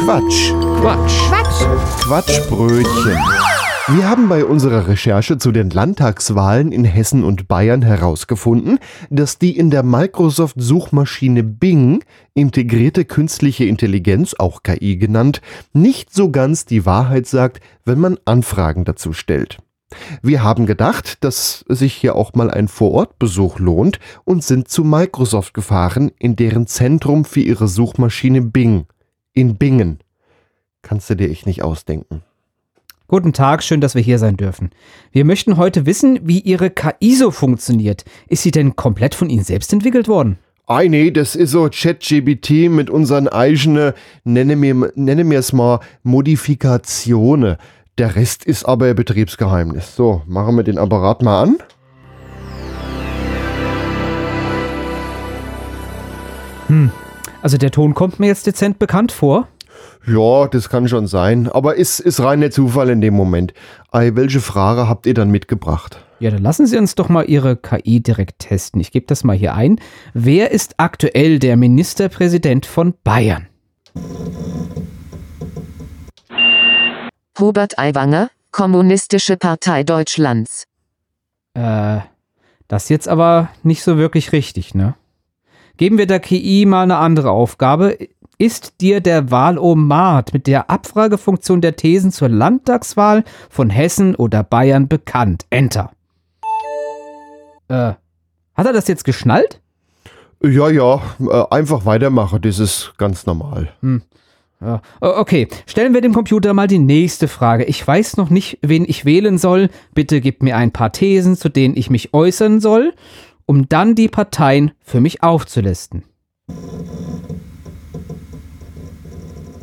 Quatsch. Quatsch. Quatsch. Quatschbrötchen. Wir haben bei unserer Recherche zu den Landtagswahlen in Hessen und Bayern herausgefunden, dass die in der Microsoft-Suchmaschine Bing integrierte künstliche Intelligenz, auch KI genannt, nicht so ganz die Wahrheit sagt, wenn man Anfragen dazu stellt. Wir haben gedacht, dass sich hier auch mal ein Vorortbesuch lohnt und sind zu Microsoft gefahren, in deren Zentrum für ihre Suchmaschine Bing. In Bingen. Kannst du dir echt nicht ausdenken. Guten Tag, schön, dass wir hier sein dürfen. Wir möchten heute wissen, wie Ihre KI so funktioniert. Ist sie denn komplett von Ihnen selbst entwickelt worden? Ei, nee, das ist so ChatGBT mit unseren eigenen, nenne mir, nenne mir es mal, Modifikationen. Der Rest ist aber ein Betriebsgeheimnis. So, machen wir den Apparat mal an. Also der Ton kommt mir jetzt dezent bekannt vor. Ja, das kann schon sein, aber ist, ist rein der Zufall in dem Moment. Ei, welche Frage habt ihr dann mitgebracht? Ja, dann lassen Sie uns doch mal Ihre KI direkt testen. Ich gebe das mal hier ein. Wer ist aktuell der Ministerpräsident von Bayern? Hubert Aiwanger, Kommunistische Partei Deutschlands. Äh, das jetzt aber nicht so wirklich richtig, ne? Geben wir der KI mal eine andere Aufgabe. Ist dir der Wahlomat mit der Abfragefunktion der Thesen zur Landtagswahl von Hessen oder Bayern bekannt? Enter. Äh, hat er das jetzt geschnallt? Ja, ja, äh, einfach weitermachen, das ist ganz normal. Ja. O- Okay, stellen wir dem Computer mal die nächste Frage. Ich weiß noch nicht, wen ich wählen soll. Bitte gib mir ein paar Thesen, zu denen ich mich äußern soll, um dann die Parteien für mich aufzulisten.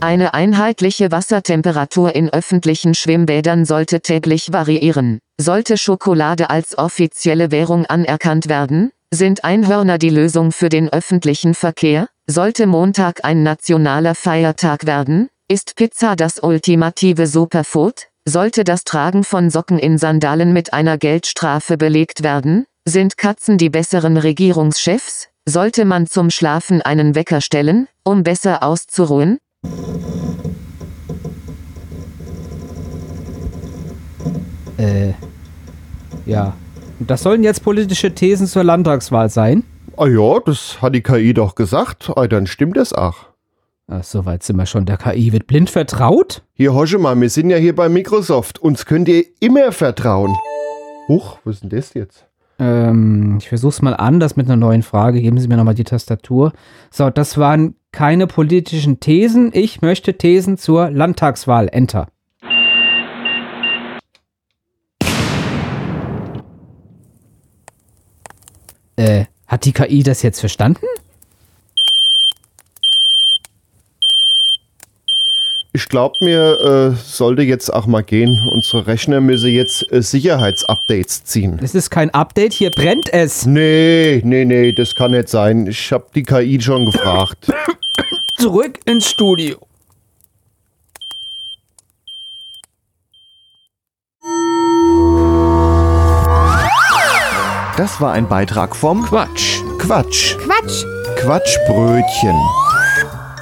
Eine einheitliche Wassertemperatur in öffentlichen Schwimmbädern sollte täglich variieren. Sollte Schokolade als offizielle Währung anerkannt werden? Sind Einhörner die Lösung für den öffentlichen Verkehr? Sollte Montag ein nationaler Feiertag werden? Ist Pizza das ultimative Superfood? Sollte das Tragen von Socken in Sandalen mit einer Geldstrafe belegt werden? Sind Katzen die besseren Regierungschefs? Sollte man zum Schlafen einen Wecker stellen, um besser auszuruhen? Äh, ja. Und das sollen jetzt politische Thesen zur Landtagswahl sein? Ah ja, das hat die KI doch gesagt. Ei, dann stimmt es auch. Ach, soweit sind wir schon. Der KI wird blind vertraut? Hier, hosche mal, wir sind ja hier bei Microsoft. Uns könnt ihr immer vertrauen. Huch, was ist denn das jetzt? Ähm, ich versuch's mal anders mit einer neuen Frage. Geben Sie mir nochmal die Tastatur. So, das waren keine politischen Thesen. Ich möchte Thesen zur Landtagswahl. Enter. Äh, hat die KI das jetzt verstanden? Ich glaube, mir äh, sollte jetzt auch mal gehen. Unsere Rechner müssen jetzt äh, Sicherheitsupdates ziehen. Es ist kein Update, hier brennt es. Nee, nee, nee, das kann nicht sein. Ich habe die KI schon gefragt. Zurück ins Studio. Das war ein Beitrag vom Quatsch. Quatsch. Quatsch. Quatschbrötchen.